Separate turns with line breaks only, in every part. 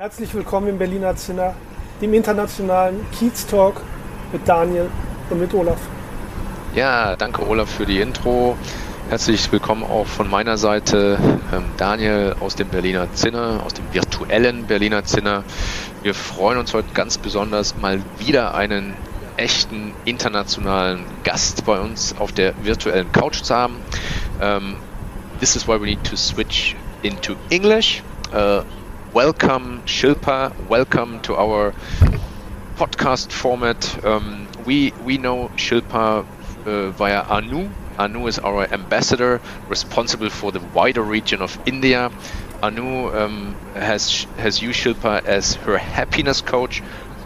Herzlich willkommen im Berliner Zinner, dem internationalen Kiez Talk mit Daniel und mit Olaf.
Ja, danke Olaf für die Intro. Herzlich willkommen auch von meiner Seite, ähm, Daniel aus dem Berliner Zinner, aus dem virtuellen Berliner Zinner. Wir freuen uns heute ganz besonders mal wieder einen echten internationalen Gast bei uns auf der virtuellen Couch zu haben. Um, this is why we need to switch into English. Uh, welcome, Shilpa. Welcome to our podcast format. Um, we we know Shilpa uh, via Anu. Anu is our ambassador, responsible for the wider region of India. Anu um, has has used Shilpa as her happiness coach.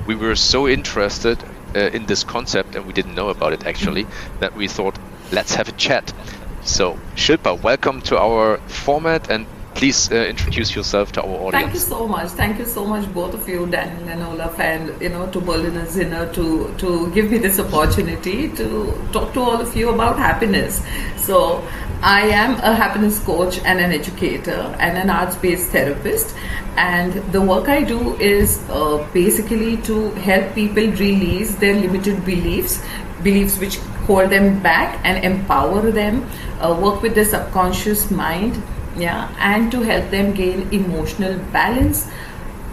We were so interested uh, in this concept, and we didn't know about it actually, that we thought, let's have a chat. So, Shilpa, welcome to our format, and please uh, introduce yourself to our audience.
Thank you so much. Thank you so much, both of you, Daniel and Olaf, and you know to Berliner Zinner to to give me this opportunity to talk to all of you about happiness. So, I am a happiness coach and an educator and an arts-based therapist, and the work I do is uh, basically to help people release their limited beliefs, beliefs which hold them back, and empower them. Uh, work with the subconscious mind yeah and to help them gain emotional balance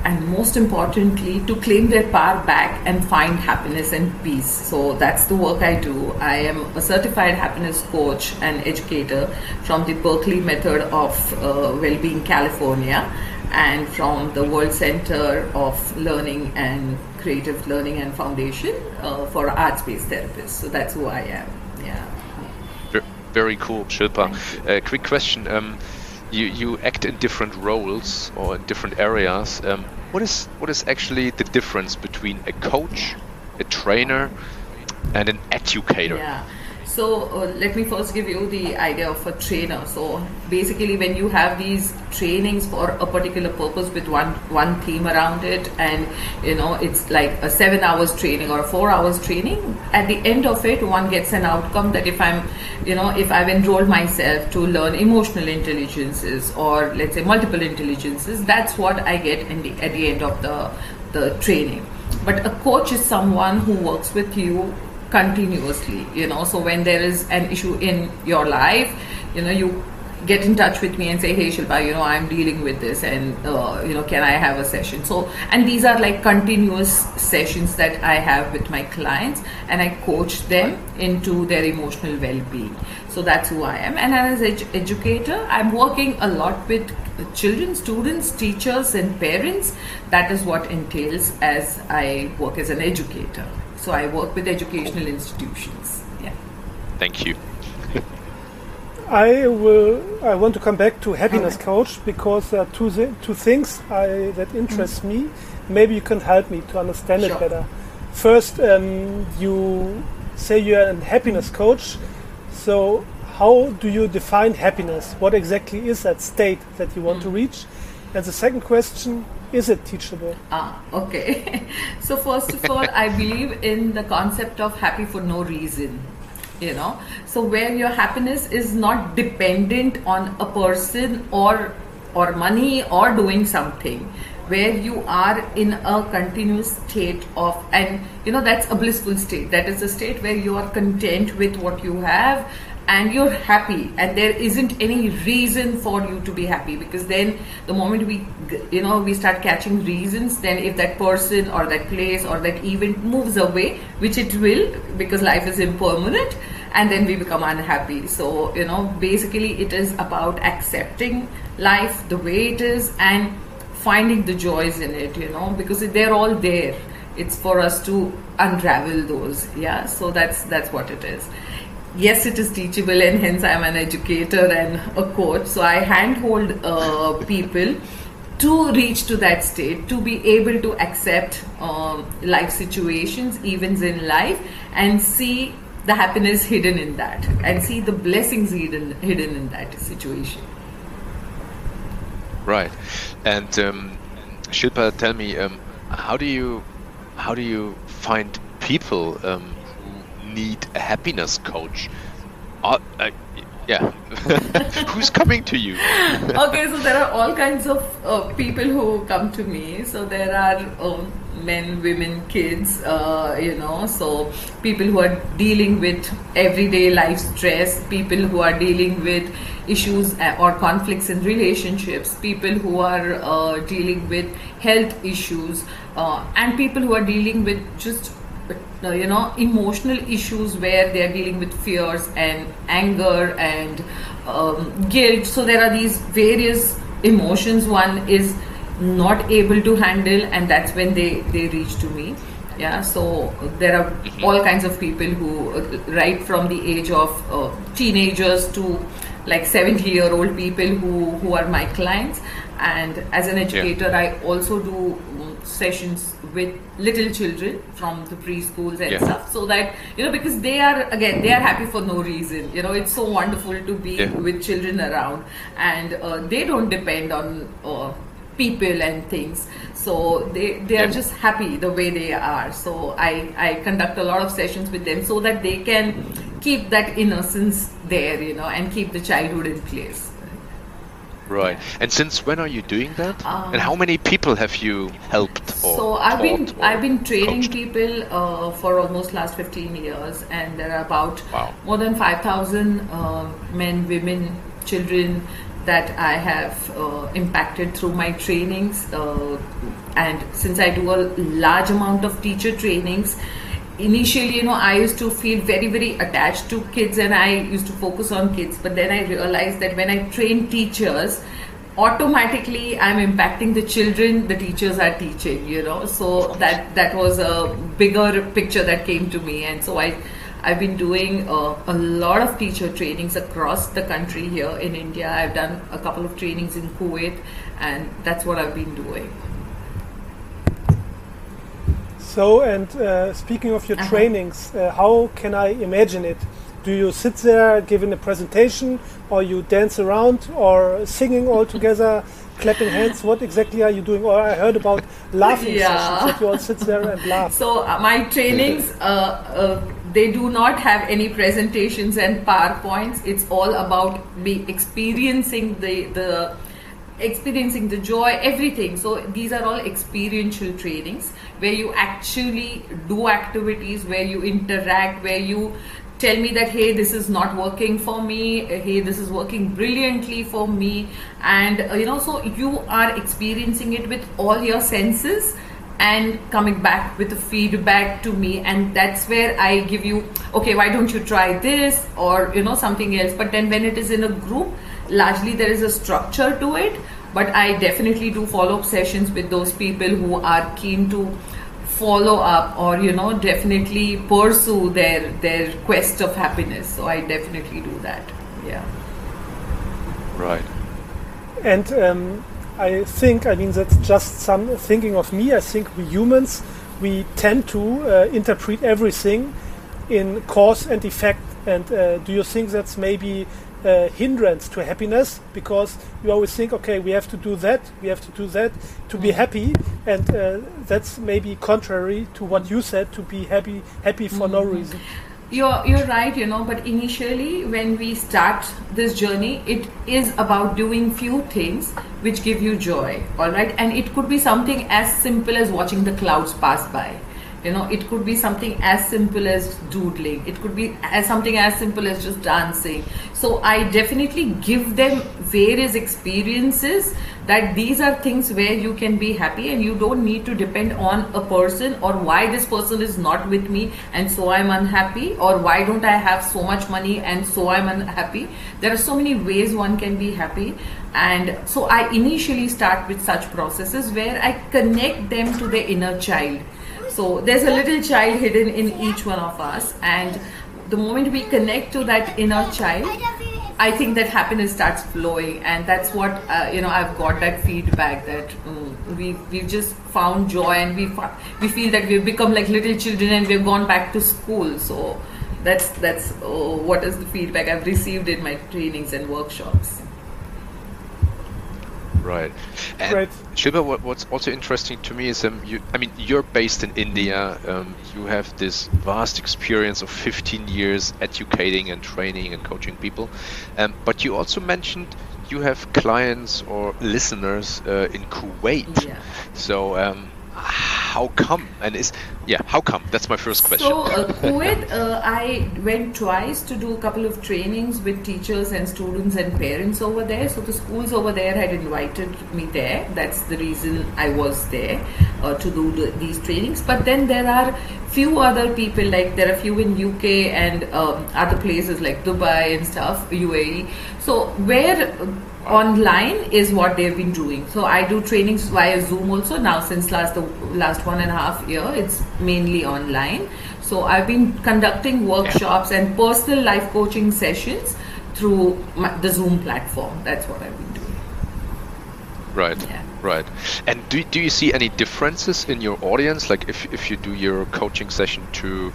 and most importantly to claim their power back and find happiness and peace. So that's the work i do. I am a certified happiness coach and educator from the berkeley method of uh, well-being california and from the world center of learning and creative learning and foundation uh, for arts-based therapists. So that's who i am. Yeah.
Very cool. Shilpa uh, quick question. Um, you you act in different roles or in different areas. Um, what is what is actually the difference between a coach, a trainer, and an educator?
Yeah. So uh, let me first give you the idea of a trainer. So basically, when you have these trainings for a particular purpose with one one theme around it, and you know it's like a seven hours training or a four hours training. At the end of it, one gets an outcome that if I'm, you know, if I've enrolled myself to learn emotional intelligences or let's say multiple intelligences, that's what I get the, at the end of the the training. But a coach is someone who works with you continuously you know. So when there is an issue in your life you know you get in touch with me and say hey shilpa you know i'm dealing with this and uh, you know can i have a session? So and these are like continuous sessions that i have with my clients and i coach them into their emotional well-being. So that's who i am. And as an ed- educator i'm working a lot with children students teachers and parents. That is what entails as i work as an educator so I work with educational institutions. Yeah.
Thank you.
I will. I want to come back to happiness okay. coach because there are two two things I, that interest mm-hmm. me. Maybe you can help me to understand sure. it better. First, um, you say you're a happiness coach. So, how do you define happiness? What exactly is that state that you want mm-hmm. to reach? And the second question: is it teachable?
Ah, okay. so first of all, I believe in the concept of happy for no reason. You know, so where your happiness is not dependent on a person or or money or doing something where you are in a continuous state of and you know that's a blissful state that is a state where you are content with what you have and you're happy and there isn't any reason for you to be happy because then the moment we you know we start catching reasons then if that person or that place or that event moves away which it will because life is impermanent and then we become unhappy. So you know basically it is about accepting life the way it is and finding the joys in it you know because they're all there. It's for us to unravel those yeah? So that's that's what it is yes, it is teachable, and hence I'm an educator and a coach. So I handhold uh, people to reach to that state, to be able to accept um, life situations, events in life, and see the happiness hidden in that, and see the blessings hidden hidden in that situation.
Right, and um, Shilpa, tell me, um, how do you how do you find people um, need a happiness coach? Uh, uh, yeah, who's coming to you?
okay, so there are all kinds of uh, people who come to me. So there are um, men, women, kids, uh, you know, so people who are dealing with everyday life stress, people who are dealing with issues uh, or conflicts in relationships, people who are uh, dealing with health issues, uh, and people who are dealing with just you know emotional issues where they are dealing with fears and anger and um, guilt so there are these various emotions one is not able to handle and that's when they they reach to me yeah so there are mm-hmm. all kinds of people who uh, right from the age of uh, teenagers to like 70 year old people who who are my clients and as an educator yeah. i also do sessions with little children from the preschools and yeah. stuff. So that you know because they are again they are happy for no reason. You know it's so wonderful to be yeah. with children around. And uh, they don't depend on uh, people and things. So they they are just happy the way they are. So i i conduct a lot of sessions with them so that they can keep that innocence there you know and keep the childhood in place
Right. And since when are you doing that? Um, and how many people have you helped?
so I've been I've been training coached? people uh, for almost last 15 years, and there are about wow. more than 5,000 uh, men, women, children that I have uh, impacted through my trainings. Uh, and since I do a large amount of teacher trainings, initially, you know, I used to feel very, very attached to kids and I used to focus on kids. But then I realized that when I train teachers, automatically I'm impacting the children the teachers are teaching, you know. So that that was a bigger picture that came to me. And so I I've been doing uh, a lot of teacher trainings across the country here in India. I've done a couple of trainings in Kuwait, and that's what I've been doing.
So, and uh, speaking of your uh -huh. trainings, uh, how can I imagine it? Do you sit there giving a presentation, or you dance around, or singing all together, clapping hands? What exactly are you doing? Or I heard about laughing yeah. sessions that you all sit there and laugh.
So uh, my trainings uh, uh, they do not have any presentations and powerpoints it's all about me experiencing the the experiencing the joy everything. So these are all experiential trainings where you actually do activities where you interact where you tell me that hey this is not working for me. Hey this is working brilliantly for me. And uh, you know so you are experiencing it with all your senses and coming back with the feedback to me. And that's where i give you okay why don't you try this? Or you know something else. But then when it is in a group largely there is a structure to it but i definitely do follow up sessions with those people who are keen to follow up or you know definitely pursue their their quest of happiness so i definitely do that yeah
right
and um, I think, I mean, that's just some thinking of me. I think we humans, we tend to uh, interpret everything in cause and effect. And uh, do you think that's maybe hindrance to happiness? Because you always think, okay, we have to do that, we have to do that to be happy. And uh, that's maybe contrary to what you said, to be happy, happy for mm -hmm. no mm-hmm. reason
you're you're right you know but initially when we start this journey it is about doing few things which give you joy all right and it could be something as simple as watching the clouds pass by you know it could be something as simple as doodling. It could be as something as simple as just dancing. So i definitely give them various experiences that these are things where you can be happy and you don't need to depend on a person or why this person is not with me and so i'm unhappy or why don't i have so much money and so i'm unhappy. There are so many ways one can be happy. And so i initially start with such processes where i connect them to the inner child so there's a little child hidden in each one of us, and the moment we connect to that inner child, I think that happiness starts flowing, and that's what uh, you know. I've got that feedback that um, we we've just found joy, and we we feel that we've become like little children, and we've gone back to school. So that's that's uh, what is the feedback I've received in my trainings and workshops.
Right. And right. Shilpa, what, what's also interesting to me is, um, you, I mean, you're based in India. Um, you have this vast experience of 15 years educating and training and coaching people. Um, but you also mentioned you have clients or listeners uh, in Kuwait. Yeah. So um, how come? And is yeah, how come? That's my first question.
So uh, Kuwait, uh, I went twice to do a couple of trainings with teachers and students and parents over there. So the schools over there had invited me there. That's the reason I was there uh, to do the, these trainings. But then there are few other people like there are few in UK and um, other places like Dubai and stuff, UAE. So where online is what they've been doing. So I do trainings via Zoom also now since last the last one and a half year. It's mainly online. So I've been conducting workshops and personal life coaching sessions through my, the Zoom platform. That's what I've been doing.
Right. Yeah. Right. And do, do you see any differences in your audience? Like if, if you do your coaching session to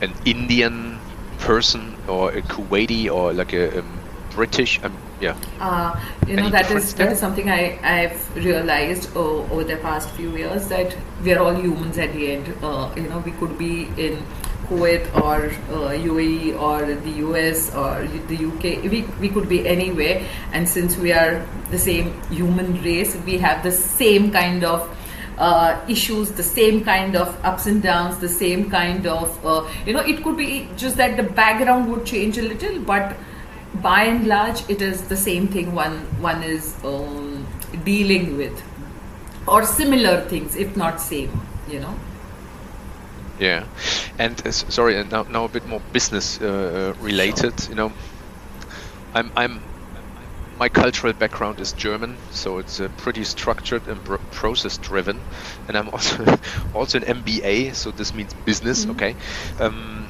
an Indian person or a Kuwaiti or like a, a British um, yeah.
Uh, you know Any that is that is something I, I've realized uh, over the past few years that we're all humans at the end. Uh, you know we could be in Kuwait or UAE uh, or the US or the UK we, we could be anywhere. And since we are the same human race we have the same kind of uh, issues, the same kind of ups and downs, the same kind of, uh, you know, it could be just that the background would change a little, but by and large, it is the same thing one one is um, dealing with, or similar things, if not same. You know.
Yeah, and uh, sorry, now now a bit more business uh, related. Sure. You know, I'm I'm my cultural background is German, so it's uh, pretty structured and process driven, and I'm also also an MBA, so this means business. Mm -hmm. Okay. Um,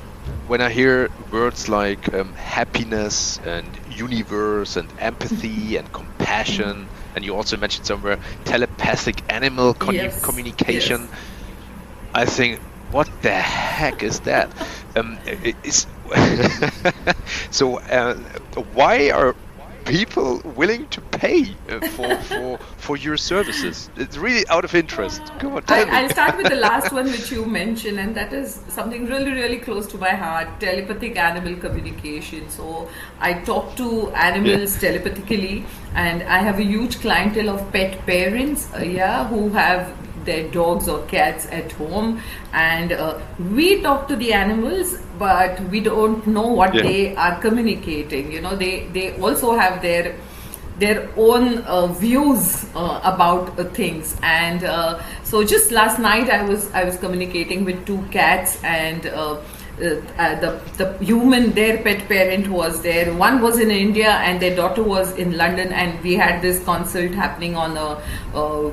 when I hear words like um, happiness and universe and empathy and compassion, and you also mentioned somewhere telepathic animal yes. communication, yes. I think, what the heck is that? Um, is so uh, why are people willing to pay uh, for, for for your services? It's really out of interest. Come on, tell
I, will start with the last one which you mentioned, and that is something really, really close to my heart: telepathic animal communication. So I talk to animals yeah. telepathically, and I have a huge clientele of pet parents, uh, yeah, who have their dogs or cats at home. And uh, we talk to the animals but we don't know what yeah. they are communicating. You know they they also have their their own uh, views uh, about uh, things. And uh, so just last night i was i was communicating with two cats and uh, the the human their pet parent was there. One was in india and their daughter was in london and we had this consult happening on a, a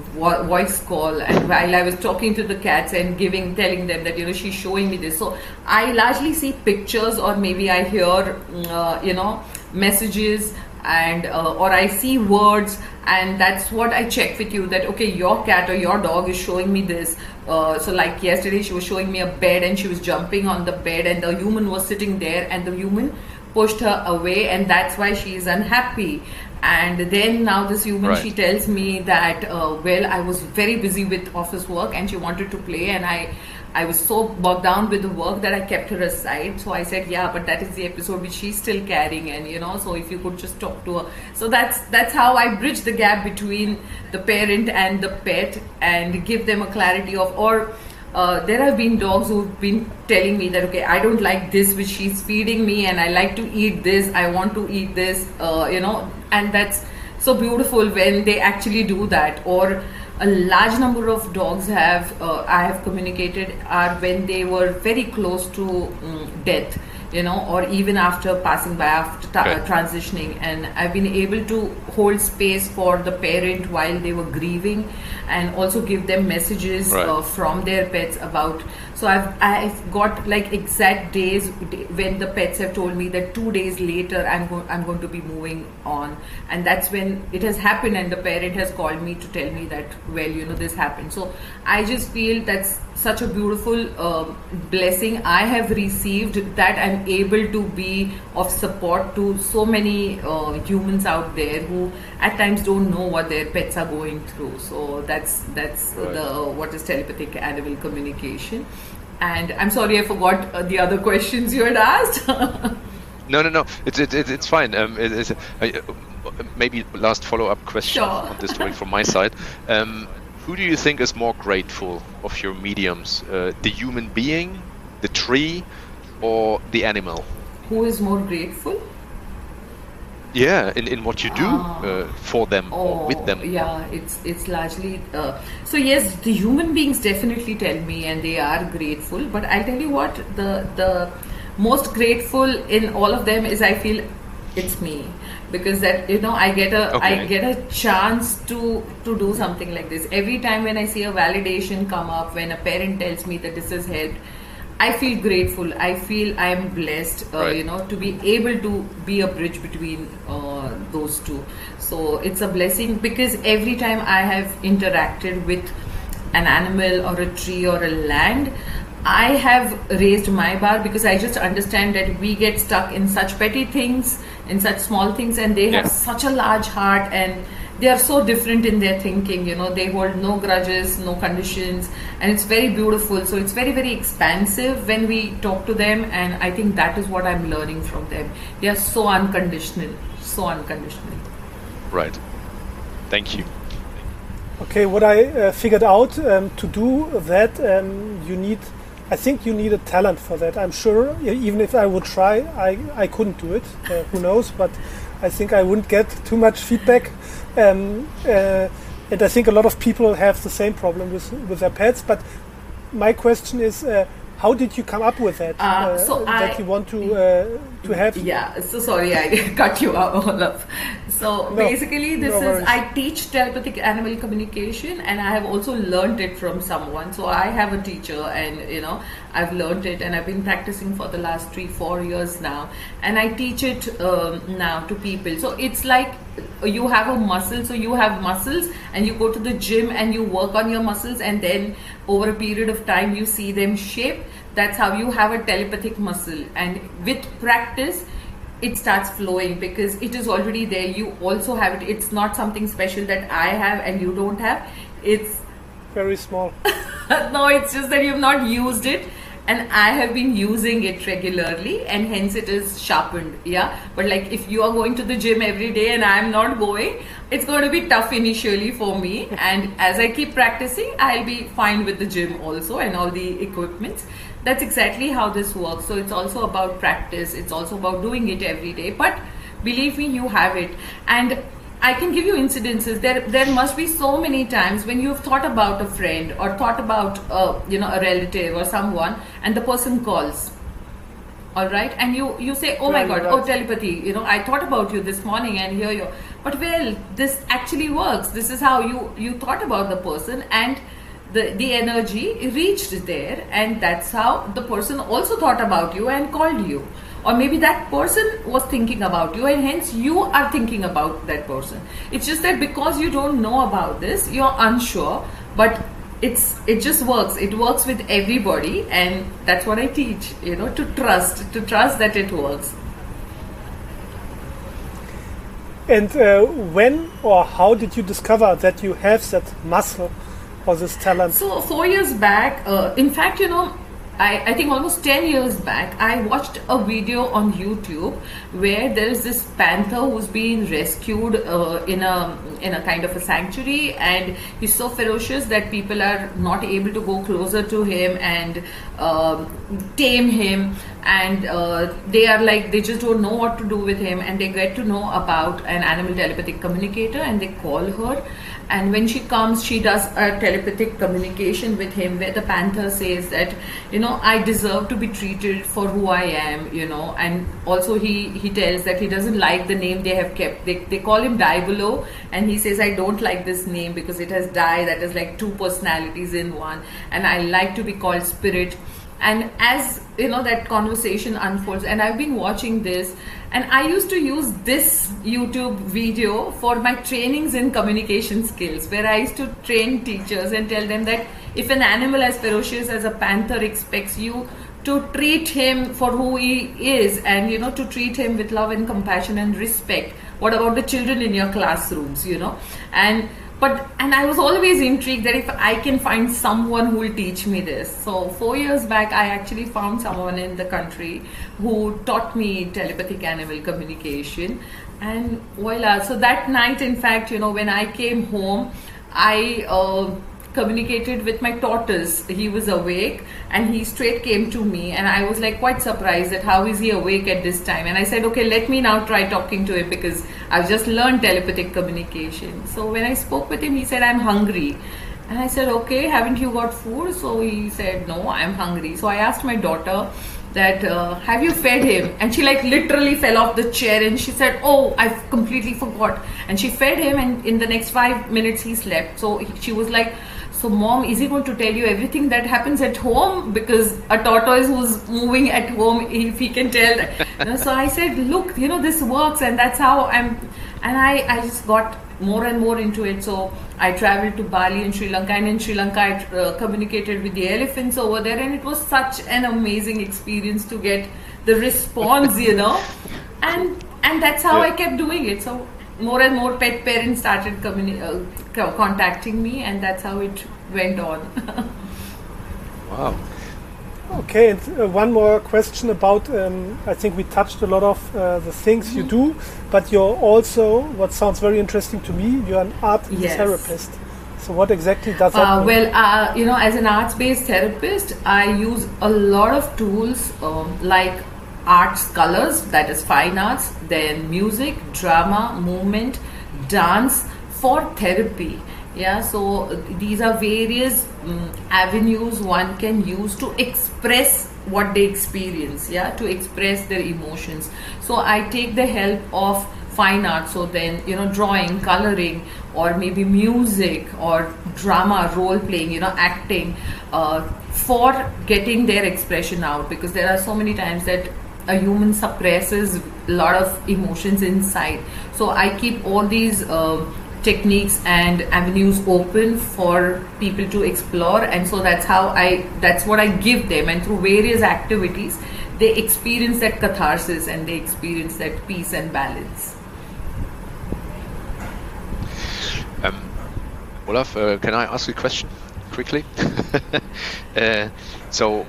voice call. And while i was talking to the cats and giving telling them that you know she's showing me this. So i largely see pictures or maybe i hear uh, you know messages and uh, or I see words. And that's what I check with you that okay your cat or your dog is showing me this uh, so like yesterday she was showing me a bed and she was jumping on the bed and the human was sitting there and the human pushed her away and that's why she is unhappy and then now this human right. she tells me that uh, well i was very busy with office work and she wanted to play and i I was so bogged down with the work that I kept her aside. So I said, yeah, but that is the episode which she's still carrying, and you know, so if you could just talk to her. So that's that's how I bridge the gap between the parent and the pet, and give them a clarity of or. Uh, there have been dogs who've been telling me that okay i don't like this which she's feeding me and i like to eat this i want to eat this uh, you know and that's so beautiful when they actually do that or a large number of dogs have uh, I have communicated are when they were very close to um, death. You know, or even after passing by, after ta- transitioning. And I've been able to hold space for the parent while they were grieving and also give them messages
Right.
uh, from their pets about. So I've, I've got like exact days when the pets have told me that two days later I'm, go- I'm going to be moving on. And that's when it has happened and the parent has called me to tell me that, well, you know, this happened. So I just feel that's such a beautiful uh, blessing I have received that I'm able to be of support to so many uh, humans out there who at times don't know what their pets are going through. So that's that's
Right.
the what is telepathic animal communication. And I'm sorry I forgot uh, the other questions you had asked.
No, no, no. It's it's it's, fine. Um, it, it's uh, maybe last follow up question
Sure.
on this story from my side. Um, who do you think is more grateful of your mediums? Uh, the human being, the tree, or the animal?
who is more grateful?
Yeah, in, in what you do
Ah.
uh, for them or with them.
Yeah, it's it's largely uh, so. Yes, the human beings definitely tell me, and they are grateful. But I'll tell you what the the most grateful in all of them is I feel it's me because that you know I get a I
Okay.
get a chance to to do something like this every time when I see a validation come up when a parent tells me that this has helped. I feel grateful. I feel I am blessed, uh,
Right.
you know, to be able to be a bridge between uh, those two. So it's a blessing because every time I have interacted with an animal or a tree or a land, I have raised my bar because I just understand that we get stuck in such petty things, in such small things, and they have such a large heart and they are so different in their thinking you know. They hold no grudges no conditions and it's very beautiful. So it's very very expansive when we talk to them and i think that is what i'm learning from them. They are so unconditional so unconditional.
Right. Thank you.
Okay, what I uh, figured out um, to do that, um, you need, I think you need a talent for that. I'm sure, even if I would try, I, I couldn't do it. Uh, who knows? But I think I wouldn't get too much feedback. Um, uh, and I think a lot of people have the same problem with, with their pets. But my question is, uh, how did you come up with that?
Uh, so
that
I-
you want to uh, to have?
Yeah, so sorry I cut you out all up. So
No,
basically, this
no
is
worries.
I teach telepathic animal communication, and I have also learned it from someone. So I have a teacher, and you know I've learned it, and I've been practicing for the last three four years now, and I teach it um, now to people. So it's like you have a muscle, so you have muscles, and you go to the gym and you work on your muscles, and then over a period of time you see them shape. That's how you have a telepathic muscle, and with practice it starts flowing because it is already there. You also have it. It's not something special that i have and you don't have. It's
Very small.
no it's just that you've not used it and i have been using it regularly and hence it is sharpened yeah? But like if you are going to the gym every day and i'm not going it's going to be tough initially for me. And as i keep practicing i'll be fine with the gym also and all the equipments. That's exactly how this works. So it's also about practice. It's also about doing it every day. But believe me you have it. And I can give you incidences. There, there must be so many times when you've thought about a friend or thought about, uh, you know, a relative or someone, and the person calls. All right, and you you say, "Oh my God, oh telepathy." You know, I thought about you this morning, and here you. But well, this actually works. This is how you you thought about the person, and the the energy reached there, and that's how the person also thought about you and called you or maybe that person was thinking about you and hence you are thinking about that person. It's just that because you don't know about this you're unsure but it's it just works. It works with everybody and that's what i teach you know to trust to trust that it works.
And uh, when or how did you discover that you have that muscle or this talent?
So four years back, uh, in fact, you know, I, I think almost 10 years back, I watched a video on YouTube where there is this panther who's being rescued uh, in a in a kind of a sanctuary, and he's so ferocious that people are not able to go closer to him and um, tame him. and uh, they are like they just don't know what to do with him and they get to know about an animal telepathic communicator and they call her and when she comes she does a telepathic communication with him where the panther says that you know i deserve to be treated for who i am you know. And also he he tells that he doesn't like the name they have kept. They, they call him Diabolo and he says i don't like this name because it has die that is like two personalities in one and i like to be called spirit. And as you know that conversation unfolds and i've been watching this and i used to use this youtube video for my trainings in communication skills where i used to train teachers and tell them that if an animal as ferocious as a panther expects you to treat him for who he is and you know to treat him with love and compassion and respect what about the children in your classrooms you know? And but and i was always intrigued that if i can find someone who will teach me this. So four years back i actually found someone in the country who taught me telepathic animal communication. And voila so that night in fact you know when i came home i uh, communicated with my tortoise. He was awake and he straight came to me and I was like quite surprised that how is he awake at this time. And I said, okay, let me now try talking to him because I've just learned telepathic communication. So when I spoke with him, he said, I'm hungry. And I said, okay, haven't you got food? So he said, no, I'm hungry. So I asked my daughter, that uh, have you fed him and she like literally fell off the chair and she said oh I've completely forgot and she fed him and in the next 5 minutes he slept so he, she was like so, mom, is he going to tell you everything that happens at home? Because a tortoise who's moving at home, if he can tell. you know, so I said, look, you know, this works, and that's how I'm. And I, I just got more and more into it. So I traveled to Bali in Sri Lanka, and in Sri Lanka, I uh, communicated with the elephants over there, and it was such an amazing experience to get the response, you know, and and that's how yeah. I kept doing it. So more and more pet parents started communi- uh, contacting me, and that's how it went on.
wow.
Okay, and uh, one more question about. Um, I think we touched a lot of uh, the things mm-hmm. you do, but you're also what sounds very interesting to me. You're an art yes. therapist. So, what exactly does that uh,
mean? Well, uh, you know, as an arts-based therapist, I use a lot of tools um, like arts colors that is fine arts then music drama movement dance for therapy yeah so these are various um, avenues one can use to express what they experience yeah to express their emotions so i take the help of fine art so then you know drawing coloring or maybe music or drama role playing you know acting uh, for getting their expression out because there are so many times that a human suppresses a lot of emotions inside. So I keep all these uh, techniques and avenues open for people to explore, and so that's how I that's what I give them, and through various activities, they experience that catharsis and they experience that peace and balance.
Um, Olaf, uh, can I ask a question quickly? uh, so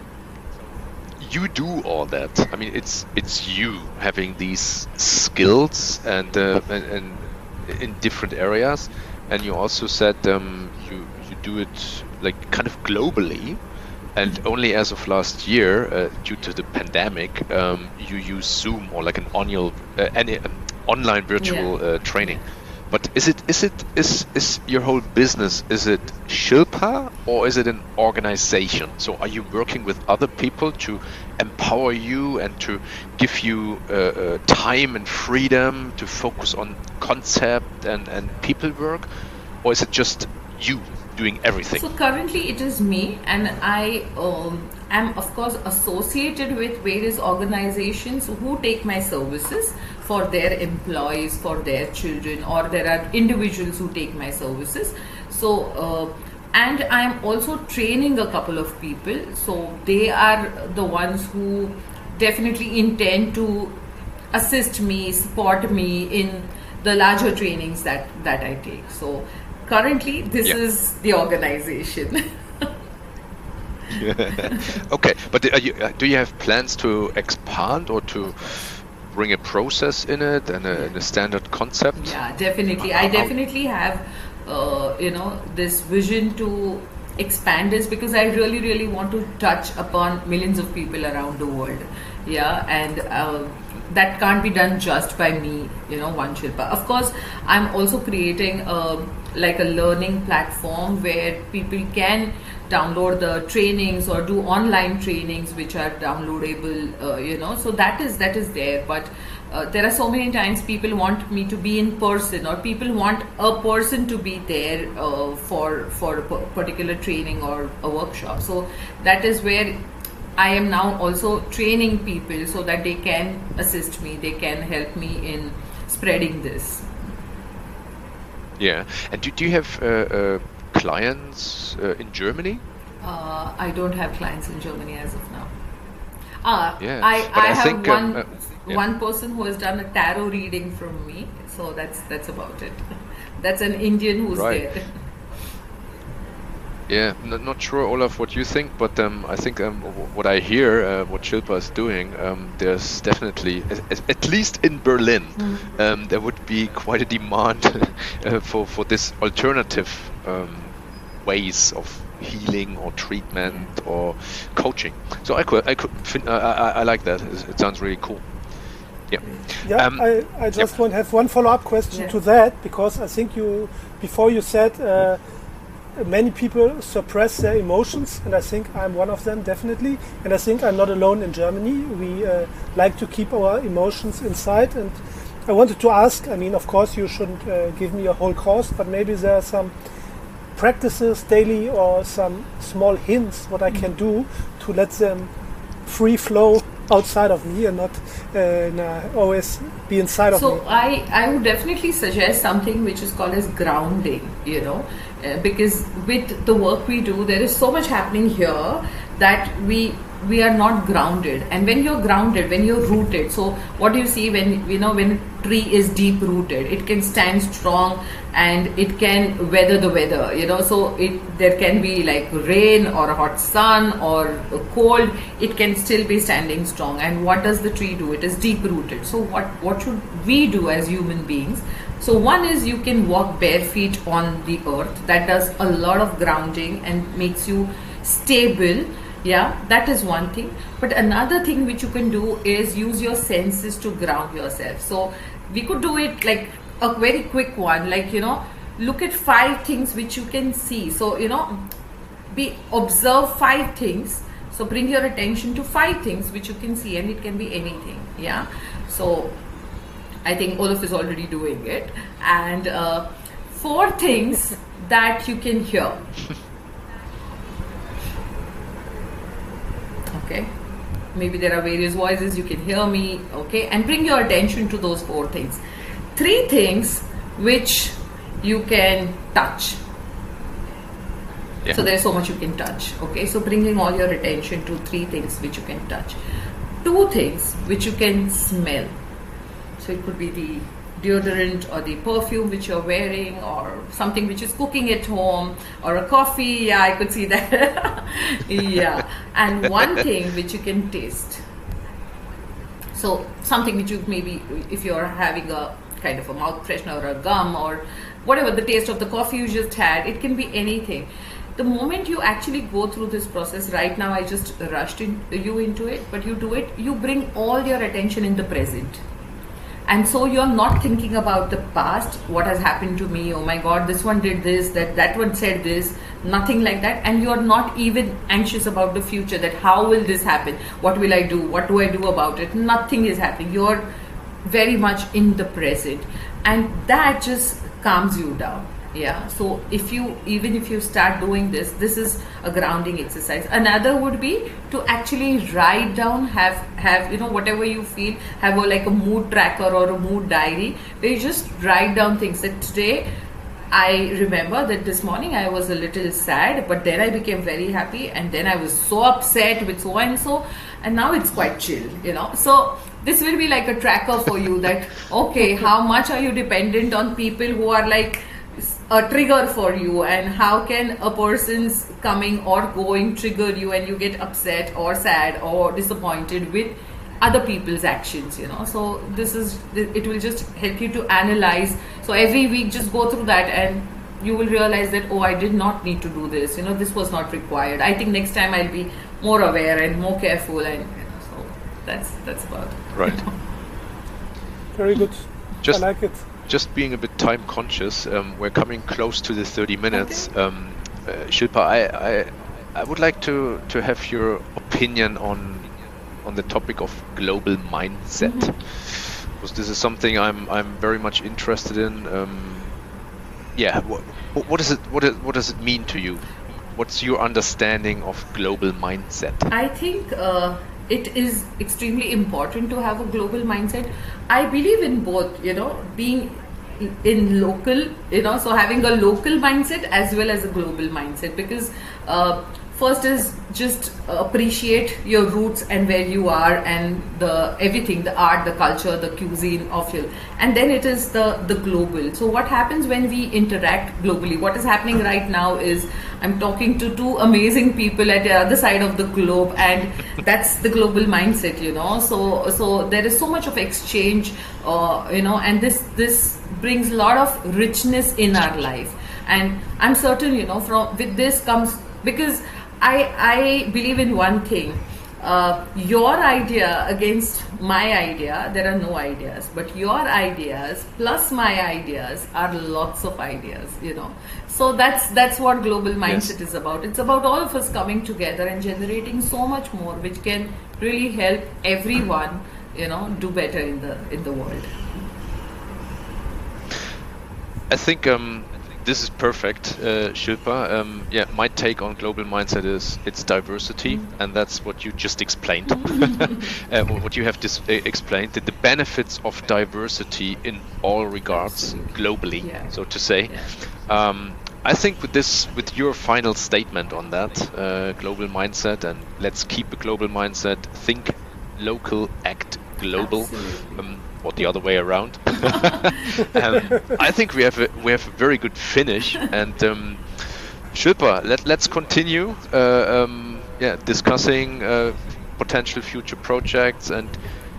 you do all that. I mean, it's it's you having these skills and uh, and, and, in different areas, and you also said um, you you do it like kind of globally, and only as of last year, uh, due to the pandemic, um, you use Zoom or like an annual uh, any um, online virtual yeah. Uh, training. But is it is it is is your whole business is it Shilpa or is it an organization? So are you working with other people to empower you and to give you uh, uh, time and freedom to focus on concept and and people work, or is it just you doing everything?
So currently it is me, and I um, am of course associated with various organizations who take my services for their employees, for their children, or there are individuals who take my services. So, uh, and I'm also training a couple of people. So, they are the ones who definitely intend to assist me, support me in the larger trainings that, that I take. So, currently, this yeah. is the organization.
okay, but you, uh, do you have plans to expand or to bring a process in it and a, and a standard concept?
Yeah, definitely. I definitely have, uh, you know, this vision to expand this because I really, really want to touch upon millions of people around the world. yeah and uh, that can't be done just by me you know one shilpa of course i'm also creating a like a learning platform where people can download the trainings or do online trainings which are downloadable uh, you know. So that is that is there. But uh, there are so many times people want me to be in person or people want a person to be there uh, for for a particular training or a workshop. So that is where I am now also training people so that they can assist me, they can help me in spreading this.
Yeah, and do, do you have uh, uh, clients uh, in Germany?
Uh, I don't have clients in Germany as of now. Uh,
yeah,
I, I,
I
have
think, um,
one
uh, yeah.
one person who has done a tarot reading from me, so that's that's about it. That's an Indian who's
Right.
there.
Yeah, n- not sure, Olaf, what you think, but um, I think um, w- what I hear, uh, what Shilpa is doing, um, there's definitely, at, at least in Berlin,
Mm-hmm.
um, there would be quite a demand uh, for for this alternative um, ways of healing or treatment or coaching. So I could, I could, uh, I, I, I like that. It, it sounds really cool. Yeah.
Yeah,
Um,
I, I just want to have one follow-up question
Yeah.
to that because I think you before you said uh, many people suppress their emotions, and I think I'm one of them definitely. And I think I'm not alone in Germany. We uh, like to keep our emotions inside. And I wanted to ask. I mean, of course, you shouldn't uh, give me a whole course, but maybe there are some practices daily or some small hints what I can do to let them free flow outside of me and not uh, nah, always be inside of
So
me.
I, I would definitely suggest something which is called as grounding, you know, uh, because with the work we do, there is so much happening here that we we are not grounded. And when you're grounded, when you're rooted, so what do you see when you know when a tree is deep rooted, it can stand strong and it can weather the weather, you know. So it there can be like rain or a hot sun or cold, it can still be standing strong. And what does the tree do? It is deep rooted. So what what should we do as human beings? So one is you can walk bare feet on the earth. That does a lot of grounding and makes you stable. Yeah, that is one thing. But another thing which you can do is use your senses to ground yourself. So we could do it like a very quick one, like you know, look at five things which you can see. So you know, be observe five things so bring your attention to five things which you can see and it can be anything yeah so i think olaf is already doing it and uh, four things that you can hear okay maybe there are various voices you can hear me okay and bring your attention to those four things three things which you can touch
Yeah.
so there's so much you can touch. Okay, so bringing all your attention to three things which you can touch, two things which you can smell. So it could be the deodorant or the perfume which you're wearing, or something which is cooking at home, or a coffee. Yeah, I could see that. yeah, and one thing which you can taste. So something which you maybe if you're having a kind of a mouth freshener or a gum or whatever the taste of the coffee you just had, it can be anything. The moment you actually go through this process, right now I just rushed in, you into it, but you do it, you bring all your attention in the present. And so you're not thinking about the past, what has happened to me, oh my god, this one did this, that that one said this, nothing like that. And you're not even anxious about the future, that how will this happen? What will I do? What do I do about it? Nothing is happening. You're very much in the present. And that just calms you down. Yeah. So if you even if you start doing this, this is a grounding exercise. Another would be to actually write down, have have you know whatever you feel, have a like a mood tracker or a mood diary where you just write down things that today I remember that this morning I was a little sad, but then I became very happy, and then I was so upset with so and so, and now it's quite chill, you know. So this will be like a tracker for you that okay, how much are you dependent on people who are like a trigger for you, and how can a person's coming or going trigger you, and you get upset or sad or disappointed with other people's actions you know so this is it will just help you to analyze so every week just go through that and you will realize that oh i did not need to do this you know this was not required i think next time i'll be more aware and more careful and you know, so that's that's about
right.
Very good.
Just
I like it.
Just being a bit time conscious, um, we're coming close to the 30 minutes. Okay. Um, uh, Shilpa, I, I I would like to to have your opinion on on the topic of global mindset. Mm-hmm. Because this is something I'm I'm very much interested in. Um, yeah, what, what is it? What, is, what does it mean to you? What's your understanding of global mindset?
I think uh, it is extremely important to have a global mindset. I believe in both. You know, being in local, you know, so having a local mindset as well as a global mindset because. Uh, first is just appreciate your roots and where you are and the everything the art the culture the cuisine of your and then it is the the global so what happens when we interact globally what is happening right now is i'm talking to two amazing people at the other side of the globe and that's the global mindset you know so so there is so much of exchange uh, you know and this this brings a lot of richness in our life and i'm certain you know from with this comes because I, I believe in one thing. Uh, your idea against my idea, there are no ideas, but your ideas plus my ideas are lots of ideas, you know. So that's that's what global mindset yes. is about. It's about all of us coming together and generating so much more, which can really help everyone, you know, do better in the in the world.
I think um, this is perfect, uh, Shilpa. Um, yeah, my take on global mindset is it's diversity, mm. and that's what you just explained. uh, what you have dis- uh, explained, the, the benefits of diversity in all regards, globally, yeah. so to say. Yeah. Um, I think with this, with your final statement on that uh, global mindset, and let's keep a global mindset, think local, act global. Um, or the other way around. um, I think we have a, we have a very good finish, and um, Shilpa, let let's continue. Uh, um, yeah, discussing uh, potential future projects and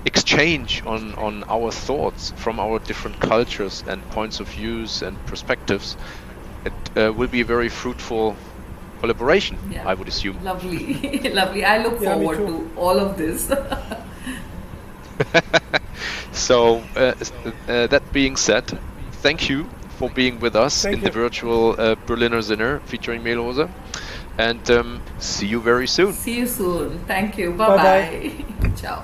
exchange on on our thoughts from our different cultures and points of views and perspectives. It uh, will be a very fruitful collaboration, yeah. I would assume.
Lovely, lovely. I look yeah, forward to all of this.
so, uh, uh, that being said, thank you for being with us thank in you. the virtual uh, Berliner Zinner featuring Mehlhose. And um, see you very soon.
See you soon. Thank you. Bye bye. Ciao.